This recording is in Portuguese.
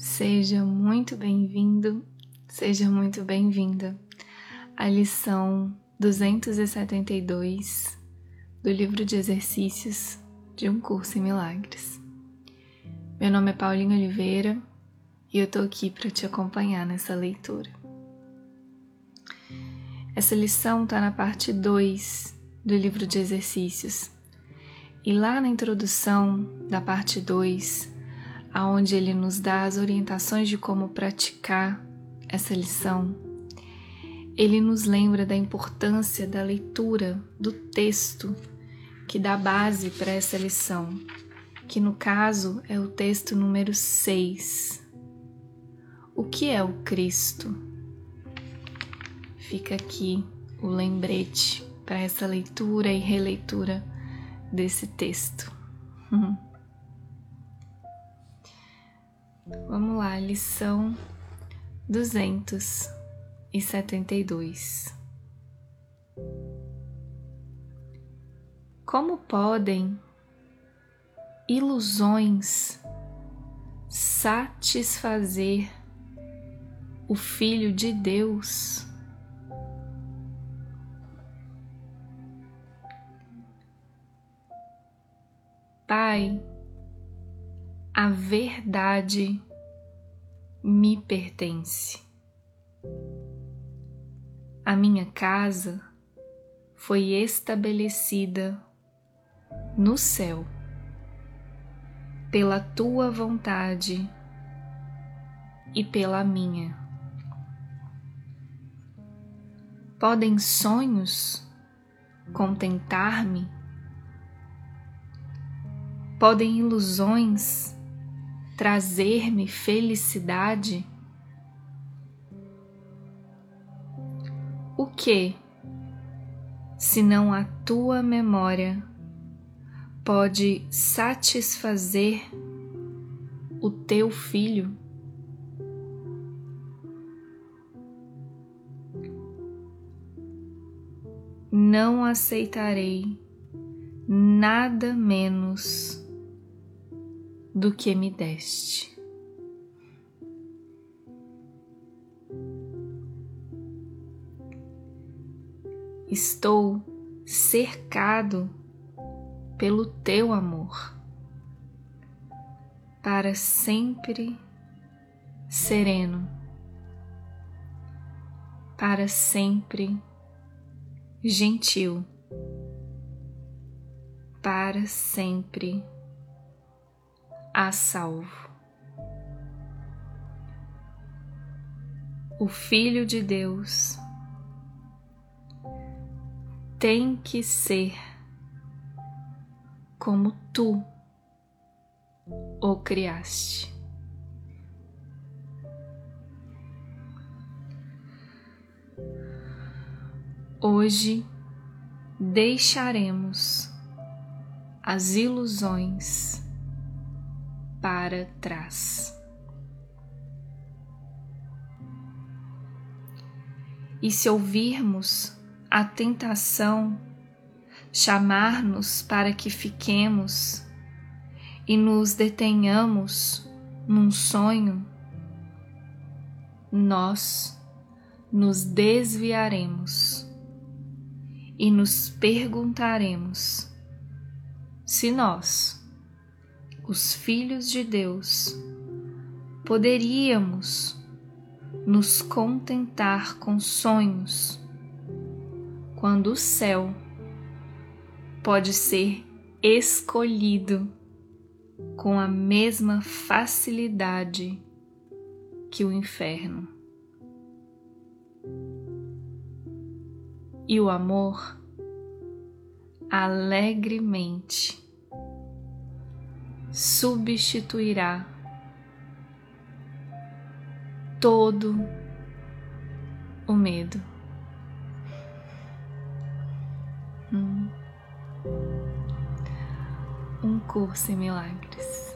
Seja muito bem-vindo, seja muito bem-vinda à lição 272 do livro de exercícios de um curso em milagres. Meu nome é Paulinho Oliveira e eu tô aqui para te acompanhar nessa leitura. Essa lição está na parte 2 do livro de exercícios. E lá na introdução da parte 2, aonde ele nos dá as orientações de como praticar essa lição, ele nos lembra da importância da leitura do texto que dá base para essa lição, que no caso é o texto número 6. O que é o Cristo? Fica aqui o lembrete para essa leitura e releitura desse texto. Vamos lá, lição 272. Como podem ilusões satisfazer o Filho de Deus? Pai, a verdade me pertence. A minha casa foi estabelecida no céu pela tua vontade e pela minha. Podem sonhos contentar-me? Podem ilusões trazer-me felicidade? O que, se não a tua memória, pode satisfazer o teu filho? Não aceitarei nada menos do que me deste. Estou cercado pelo teu amor, para sempre sereno, para sempre gentil, para sempre a salvo. O Filho de Deus tem que ser como tu o criaste. Hoje deixaremos as ilusões para trás. E se ouvirmos a tentação chamar-nos para que fiquemos e nos detenhamos num sonho, nós nos desviaremos e nos perguntaremos se nós os filhos de Deus, poderíamos nos contentar com sonhos quando o céu pode ser escolhido com a mesma facilidade que o inferno. E o amor alegremente substituirá todo o medo. Hum. Um curso em milagres.